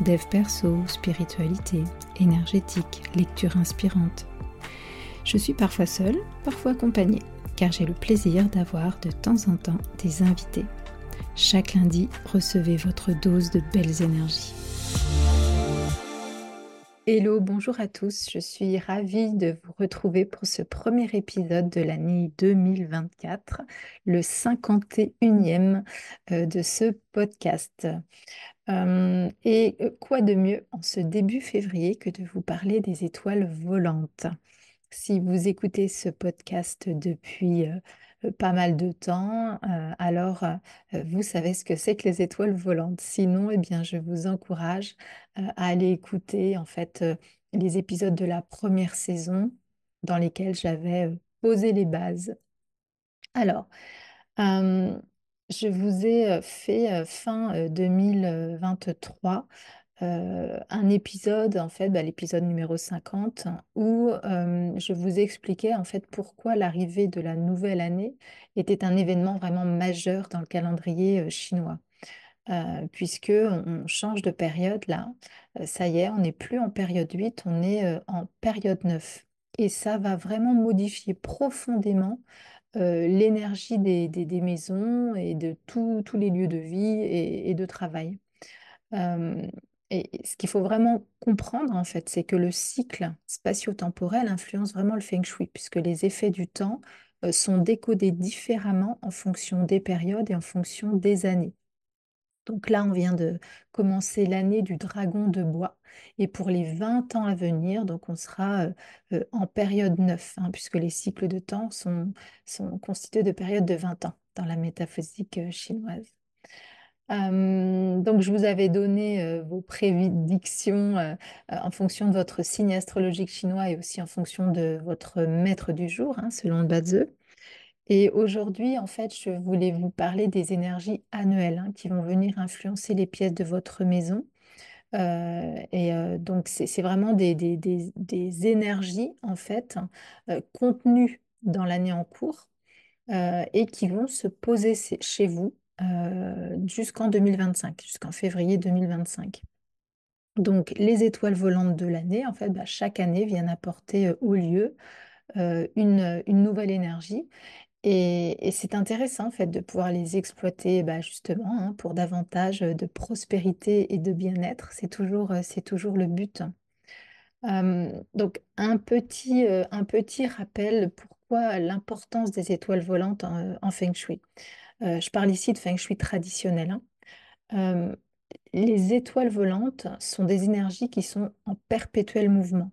dev perso, spiritualité, énergétique, lecture inspirante. Je suis parfois seule, parfois accompagnée, car j'ai le plaisir d'avoir de temps en temps des invités. Chaque lundi, recevez votre dose de belles énergies. Hello, bonjour à tous. Je suis ravie de vous retrouver pour ce premier épisode de l'année 2024, le 51e euh, de ce podcast. Et quoi de mieux en ce début février que de vous parler des étoiles volantes? Si vous écoutez ce podcast depuis pas mal de temps, alors vous savez ce que c'est que les étoiles volantes. Sinon, eh bien, je vous encourage à aller écouter en fait les épisodes de la première saison dans lesquels j'avais posé les bases. Alors, je vous ai fait fin 2023 un épisode, en fait, bah, l'épisode numéro 50, où je vous expliquais en fait pourquoi l'arrivée de la nouvelle année était un événement vraiment majeur dans le calendrier chinois. puisque on change de période là, ça y est, on n'est plus en période 8, on est en période 9. Et ça va vraiment modifier profondément l'énergie des, maisons et de tous les lieux de vie et, de travail. Et ce qu'il faut vraiment comprendre, en fait, c'est que le cycle spatio-temporel influence vraiment le feng shui, puisque les effets du temps euh, sont décodés différemment en fonction des périodes et en fonction des années. Donc là, on vient de commencer l'année du dragon de bois. Et pour les 20 ans à venir, donc on sera euh, euh, en période 9, hein, puisque les cycles de temps sont, constitués de périodes de 20 ans dans la métaphysique chinoise donc, je vous avais donné vos prédictions en fonction de votre signe astrologique chinois et aussi en fonction de votre maître du jour, hein, selon le Bazeux. Et aujourd'hui, en fait, je voulais vous parler des énergies annuelles hein, qui vont venir influencer les pièces de votre maison. et donc, c'est vraiment des, des, énergies, en fait, contenues dans l'année en cours et qui vont se poser chez vous euh, jusqu'en 2025, jusqu'en février 2025. Donc, les étoiles volantes de l'année, en fait, bah, chaque année viennent apporter euh, au lieu euh, une, nouvelle énergie. Et, c'est intéressant, en fait, de pouvoir les exploiter bah, justement hein, pour davantage de prospérité et de bien-être. C'est toujours, c'est toujours le but. donc, un petit, un petit rappel pourquoi l'importance des étoiles volantes en Feng Shui? Je parle ici de feng shui traditionnel. Hein. Les étoiles volantes sont des énergies qui sont en perpétuel mouvement.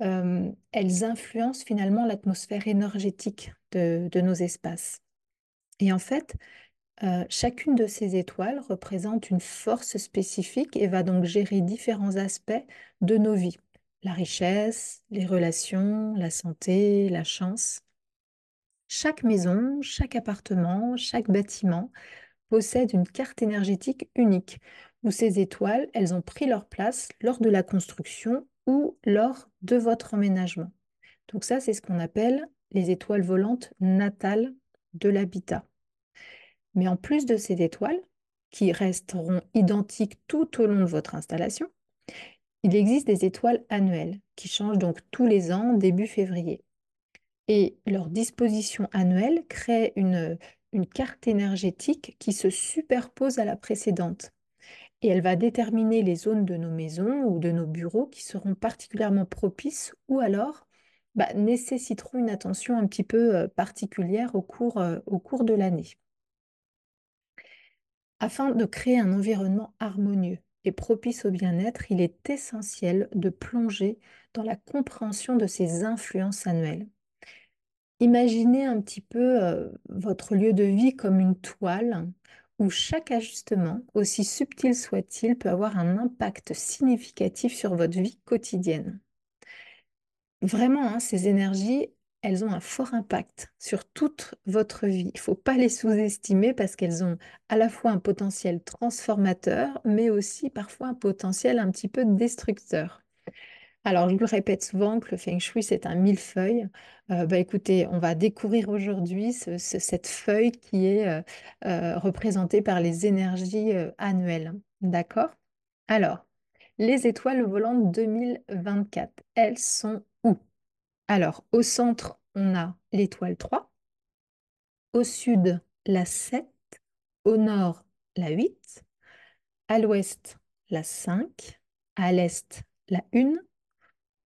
Elles influencent finalement l'atmosphère énergétique de, nos espaces. Et en fait, chacune de ces étoiles représente une force spécifique et va donc gérer différents aspects de nos vies. La richesse, les relations, la santé, la chance. Chaque maison, chaque appartement, chaque bâtiment possède une carte énergétique unique, où ces étoiles, elles ont pris leur place lors de la construction ou lors de votre emménagement. Donc ça, c'est ce qu'on appelle les étoiles volantes natales de l'habitat. Mais en plus de ces étoiles, qui resteront identiques tout au long de votre installation, il existe des étoiles annuelles qui changent donc tous les ans début février et leur disposition annuelle crée une, carte énergétique qui se superpose à la précédente. Et elle va déterminer les zones de nos maisons ou de nos bureaux qui seront particulièrement propices ou alors bah, nécessiteront une attention un petit peu particulière au cours de l'année. Afin de créer un environnement harmonieux et propice au bien-être, il est essentiel de plonger dans la compréhension de ces influences annuelles. Imaginez un petit peu votre lieu de vie comme une toile où chaque ajustement, aussi subtil soit-il, peut avoir un impact significatif sur votre vie quotidienne. Vraiment, hein, ces énergies, elles ont un fort impact sur toute votre vie. Il ne faut pas les sous-estimer parce qu'elles ont à la fois un potentiel transformateur, mais aussi parfois un potentiel un petit peu destructeur. Alors, je vous le répète souvent que le feng shui, c'est un millefeuille. Euh, bah, écoutez, on va découvrir aujourd'hui cette feuille qui est euh, euh, représentée par les énergies annuelles. D'accord? Alors, les étoiles volantes 2024, elles sont? Alors, au centre, on a l'étoile 3, au sud, la 7, au nord, la 8, à l'ouest, la 5, à l'est, la 1,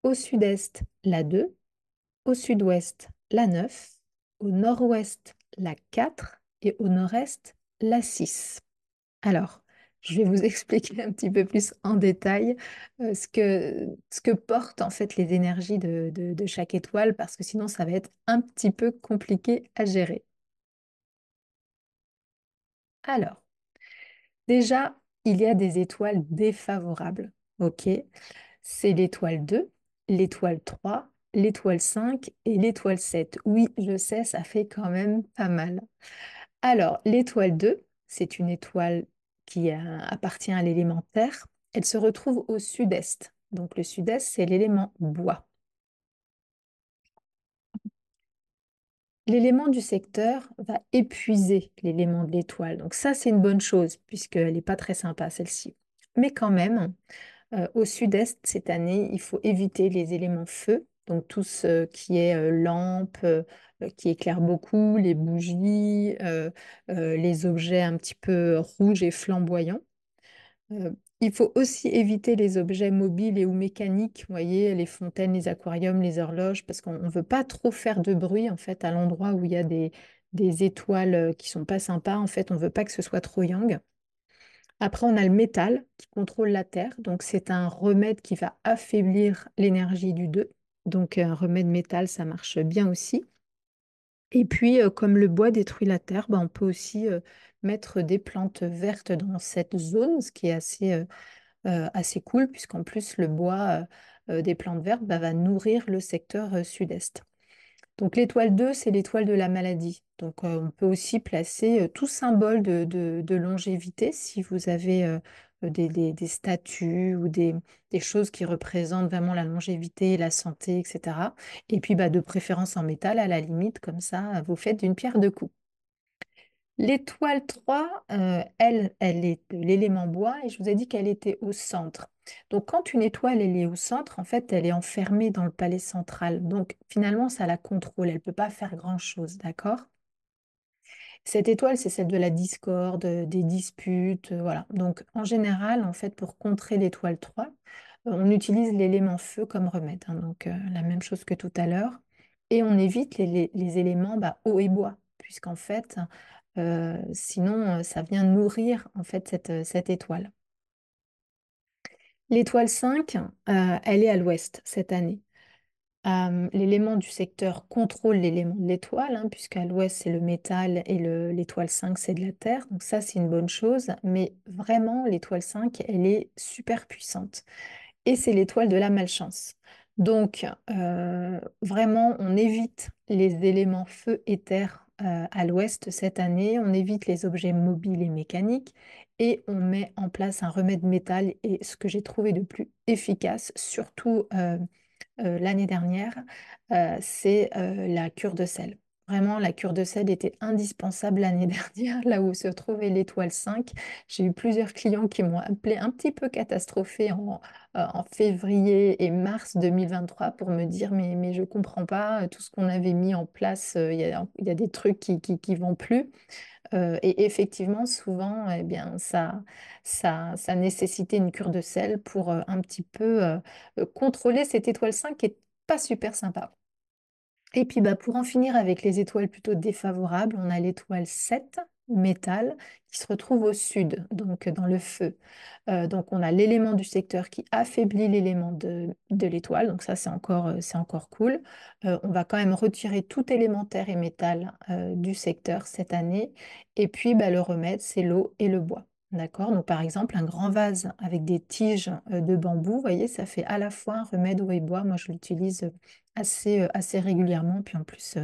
au sud-est, la 2, au sud-ouest, la 9, au nord-ouest, la 4 et au nord-est, la 6. Alors, je vais vous expliquer un petit peu plus en détail euh, ce que, ce que portent en fait les énergies de, de chaque étoile parce que sinon ça va être un petit peu compliqué à gérer. Alors, déjà, il y a des étoiles défavorables, ok? C'est l'étoile 2 l'étoile 3, l'étoile 5 et l'étoile 7. Oui, je sais, ça fait quand même pas mal. Alors, l'étoile 2, c'est une étoile qui appartient à l'élément terre. Elle se retrouve au sud-est. Donc, le sud-est, c'est l'élément bois. L'élément du secteur va épuiser l'élément de l'étoile. Donc ça, c'est une bonne chose, puisqu'elle n'est pas très sympa, celle-ci. Mais quand même, euh, au sud-est, cette année, il faut éviter les éléments feu, donc tout ce qui est lampe, qui éclaire beaucoup, les bougies, les objets un petit peu rouges et flamboyants. il faut aussi éviter les objets mobiles et ou mécaniques, voyez, les fontaines, les aquariums, les horloges, parce qu'on ne veut pas trop faire de bruit en fait à l'endroit où il y a des, des étoiles qui sont pas sympas. En fait, on ne veut pas que ce soit trop yang. Après, on a le métal qui contrôle la Terre. Donc, c'est un remède qui va affaiblir l'énergie du 2. Donc, un remède métal, ça marche bien aussi. Et puis, euh, comme le bois détruit la Terre, bah, on peut aussi euh, mettre des plantes vertes dans cette zone, ce qui est assez, euh, cool, puisqu'en plus, le bois des plantes vertes bah, va nourrir le secteur sud-est. Donc l'étoile 2, c'est l'étoile de la maladie. Donc on peut aussi placer tout symbole de, longévité si vous avez des, statues ou des, choses qui représentent vraiment la longévité, la santé, etc. Et puis bah, de préférence en métal, à la limite, comme ça, vous faites une pierre deux coups. L'étoile 3, elle, elle est l'élément bois et je vous ai dit qu'elle était au centre. Donc, quand une étoile elle est au centre, en fait, elle est enfermée dans le palais central. Donc, finalement, ça la contrôle. Elle ne peut pas faire grand-chose, d'accord? Cette étoile, c'est celle de la discorde, des disputes, euh, voilà. Donc, en général, en fait, pour contrer l'étoile 3, euh, on utilise l'élément feu comme remède. Hein. donc, euh, la même chose que tout à l'heure. Et on évite les, éléments bah, eau et bois, puisqu'en fait, sinon, ça vient nourrir en fait cette, étoile. L'étoile 5, euh, elle est à l'ouest cette année. L'élément du secteur contrôle l'élément de l'étoile, hein, puisqu'à l'ouest, c'est le métal et l'étoile 5, c'est de la terre. Donc ça, c'est une bonne chose. Mais vraiment, l'étoile 5, elle est super puissante. Et c'est l'étoile de la malchance. Donc, vraiment, on évite les éléments feu et terre à l'ouest cette année. On évite les objets mobiles et mécaniques et on met en place un remède métal. Et ce que j'ai trouvé de plus efficace, surtout l'année dernière, euh, c'est la cure de sel. Vraiment, la cure de sel était indispensable l'année dernière, là où se trouvait l'étoile 5. J'ai eu plusieurs clients qui m'ont appelé un petit peu catastrophée en, février et mars 2023 pour me dire mais, mais je ne comprends pas, tout ce qu'on avait mis en place, il y a, des trucs qui ne vont plus. Euh, et effectivement, souvent, eh bien, ça, ça, ça nécessitait une cure de sel pour euh, un petit peu euh, contrôler cette étoile 5 qui est pas super sympa. Et puis, bah, pour en finir avec les étoiles plutôt défavorables, on a l'étoile 7 métal qui se retrouve au sud, donc dans le feu. Euh, donc on a l'élément du secteur qui affaiblit l'élément de, l'étoile, donc ça c'est encore, euh, c'est encore cool. Euh, on va quand même retirer tout élémentaire et métal du secteur cette année, et puis bah, le remède c'est l'eau et le bois. D'accord? Donc par exemple, un grand vase avec des tiges de bambou, vous voyez, ça fait à la fois un remède eau et bois. Moi, je l'utilise assez, assez régulièrement. Puis en plus,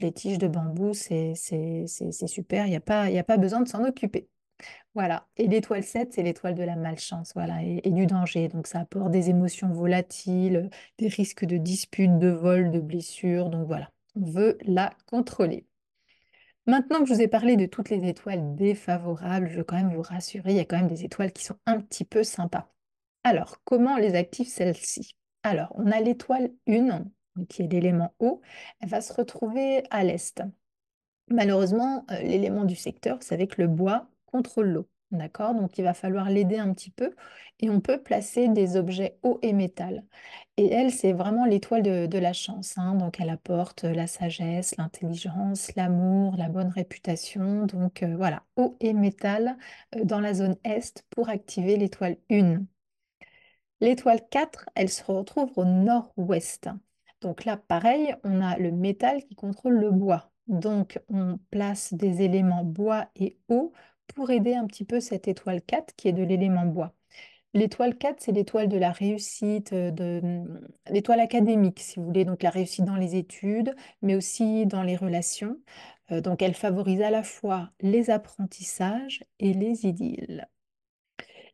les tiges de bambou, c'est super, il n'y a pas, a pas besoin de s'en occuper. Voilà. Et l'étoile 7, c'est l'étoile de la malchance, voilà, et, du danger. Donc ça apporte des émotions volatiles, des risques de disputes, de vols, de blessures. Donc voilà, on veut la contrôler. Maintenant que je vous ai parlé de toutes les étoiles défavorables, je veux quand même vous rassurer, il y a quand même des étoiles qui sont un petit peu sympas. Alors, comment les active celles-ci? Alors, on a l'étoile 1, qui est l'élément eau, elle va se retrouver à l'est. Malheureusement, euh, l'élément du secteur, c'est avec le bois contrôle l'eau. D'accord? Donc il va falloir l'aider un petit peu et on peut placer des objets eau et métal. Et elle, c'est vraiment l'étoile de, la chance. Hein. Donc elle apporte la sagesse, l'intelligence, l'amour, la bonne réputation. Donc euh, voilà, eau et métal euh, dans la zone est pour activer l'étoile 1. L'étoile 4, elle se retrouve au nord-ouest. Donc là, pareil, on a le métal qui contrôle le bois. Donc on place des éléments bois et eau pour aider un petit peu cette étoile 4 qui est de l'élément bois. L'étoile 4, c'est l'étoile de la réussite, euh, de, mm, l'étoile académique, si vous voulez, donc la réussite dans les études, mais aussi dans les relations. Euh, donc elle favorise à la fois les apprentissages et les idylles.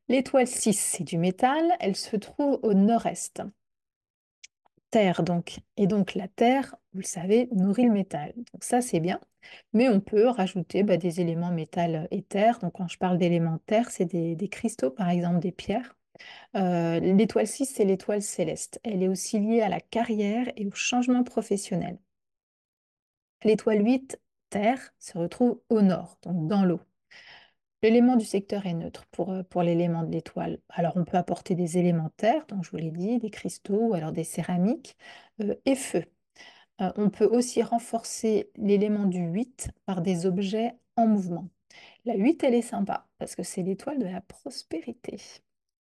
L'étoile 6, c'est du métal, elle se trouve au nord-est. Terre, donc. Et donc la terre, vous le savez, nourrit le métal. Donc ça, c'est bien. Mais on peut rajouter bah, des éléments métal et terre. Donc quand je parle d'éléments terre, c'est des, cristaux, par exemple des pierres. Euh, l'étoile 6, c'est l'étoile céleste. Elle est aussi liée à la carrière et au changement professionnel. L'étoile 8, terre, se retrouve au nord, donc dans l'eau. L'élément du secteur est neutre pour, euh, pour l'élément de l'étoile. Alors on peut apporter des éléments terre, donc je vous l'ai dit, des cristaux ou alors des céramiques, euh, et feu. Euh, on peut aussi renforcer l'élément du 8 par des objets en mouvement. La 8, elle est sympa parce que c'est l'étoile de la prospérité.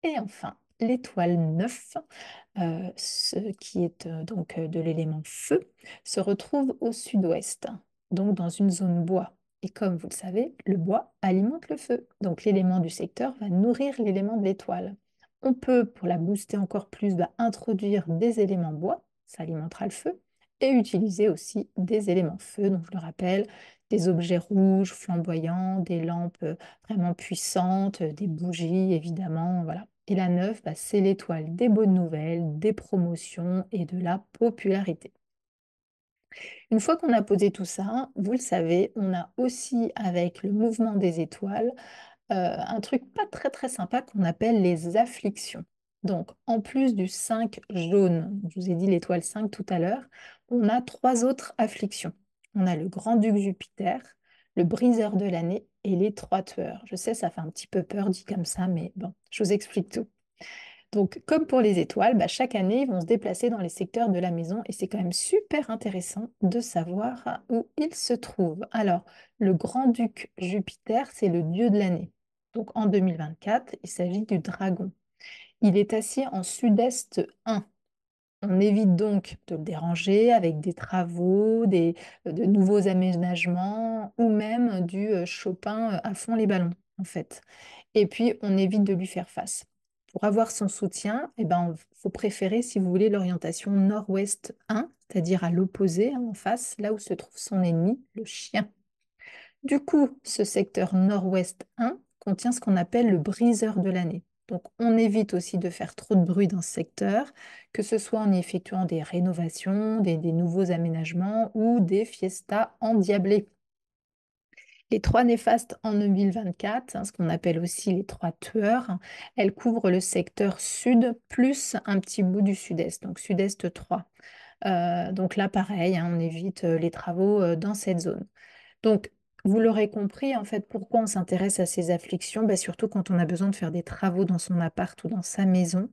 Et enfin, l'étoile 9, ce qui est donc de l'élément feu, se retrouve au sud-ouest, donc dans une zone bois. Et comme vous le savez, le bois alimente le feu. Donc l'élément du secteur va nourrir l'élément de l'étoile. On peut, pour la booster encore plus, bah, introduire des éléments bois, ça alimentera le feu, et utiliser aussi des éléments feu, donc je le rappelle, des objets rouges, flamboyants, des lampes euh, vraiment puissantes, des bougies évidemment, voilà. Et la 9, bah, c'est l'étoile des bonnes nouvelles, des promotions et de la popularité. Une fois qu'on a posé tout ça, vous le savez, on a aussi avec le mouvement des étoiles euh, un truc pas très très sympa qu'on appelle les afflictions. Donc, en plus du 5 jaune, je vous ai dit l'étoile 5 tout à l'heure, on a trois autres afflictions. On a le grand-duc Jupiter, le briseur de l'année et les trois tueurs. Je sais, ça fait un petit peu peur dit comme ça, mais bon, je vous explique tout. Donc, comme pour les étoiles, bah, chaque année, ils vont se déplacer dans les secteurs de la maison et c'est quand même super intéressant de savoir où ils se trouvent. Alors, le grand-duc Jupiter, c'est le dieu de l'année. Donc, en 2024, il s'agit du dragon. Il est assis en sud-est 1. On évite donc de le déranger avec des travaux, des, de nouveaux aménagements ou même du euh, Chopin euh, à fond les ballons, en fait. Et puis, on évite de lui faire face. Pour avoir son soutien, il eh ben, faut préférer, si vous voulez, l'orientation nord-ouest 1, c'est-à-dire à, l'opposé, hein, en face, là où se trouve son ennemi, le chien. Du coup, ce secteur nord-ouest 1 contient ce qu'on appelle le briseur de l'année. Donc, on évite aussi de faire trop de bruit dans ce secteur, que ce soit en effectuant des rénovations, des nouveaux aménagements ou des fiestas endiablées. Les trois néfastes en 2024, hein, ce qu'on appelle aussi les trois tueurs, elles couvrent le secteur sud plus un petit bout du sud-est, donc sud-est 3. Euh, donc là, pareil, hein, on évite euh, les travaux euh, dans cette zone. Donc, vous l'aurez compris, en fait, pourquoi on s'intéresse à ces afflictions? Bah, Surtout quand on a besoin de faire des travaux dans son appart ou dans sa maison,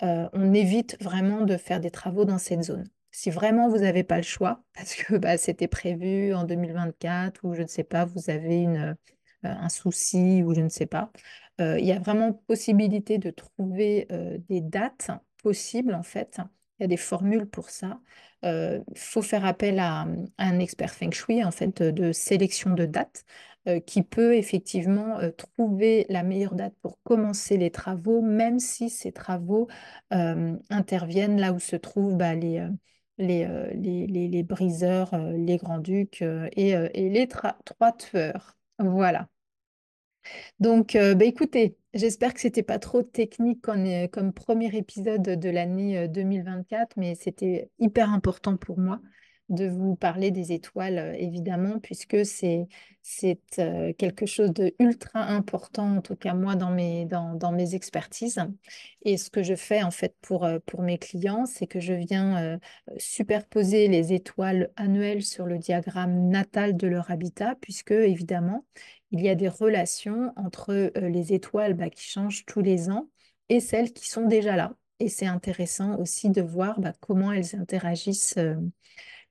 on évite vraiment de faire des travaux dans cette zone. Si vraiment vous n'avez pas le choix, parce que bah, c'était prévu en 2024 ou je ne sais pas, vous avez une, un souci ou je ne sais pas, il y a vraiment possibilité de trouver des dates possibles en fait. Il y a des formules pour ça. Il faut faire appel à, un expert feng shui en fait de, sélection de dates qui peut effectivement trouver la meilleure date pour commencer les travaux, même si ces travaux interviennent là où se trouvent bah, les, les, les, briseurs, les grands-ducs et, les trois tueurs. Voilà. Donc, euh, bah, écoutez, j'espère que c'était pas trop technique comme, euh, comme premier épisode de l'année 2024, euh, mais c'était hyper important pour moi de vous parler des étoiles, évidemment, puisque c'est c'est quelque chose de ultra important, en tout cas moi, dans mes, dans, dans, mes expertises. Et ce que je fais en fait pour, pour mes clients, c'est que je viens superposer les étoiles annuelles sur le diagramme natal de leur habitat, puisque évidemment, il y a des relations entre les étoiles bah, qui changent tous les ans et celles qui sont déjà là. Et c'est intéressant aussi de voir bah, comment elles interagissent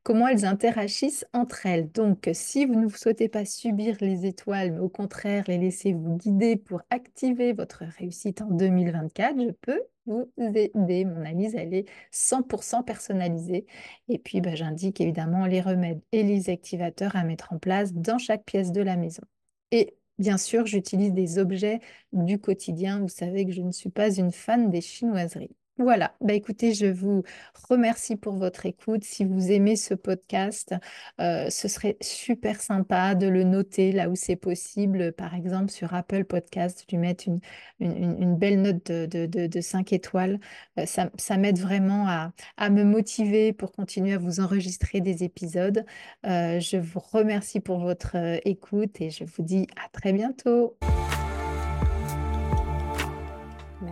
comment elles interagissent entre elles. Donc, si vous ne souhaitez pas subir les étoiles, mais au contraire les laisser vous guider pour activer votre réussite en 2024, je peux vous aider. Mon analyse, elle est 100% personnalisée. Et puis, bah, j'indique évidemment les remèdes et les activateurs à mettre en place dans chaque pièce de la maison. Et bien sûr, j'utilise des objets du quotidien. Vous savez que je ne suis pas une fan des chinoiseries. Voilà, bah écoutez, je vous remercie pour votre écoute. Si vous aimez ce podcast, euh, ce serait super sympa de le noter là où c'est possible. Par exemple, sur Apple Podcast, lui mettre une, belle note de, de, 5 étoiles. Euh, ça, m'aide vraiment à, à, me motiver pour continuer à vous enregistrer des épisodes. Euh, je vous remercie pour votre écoute et je vous dis à très bientôt.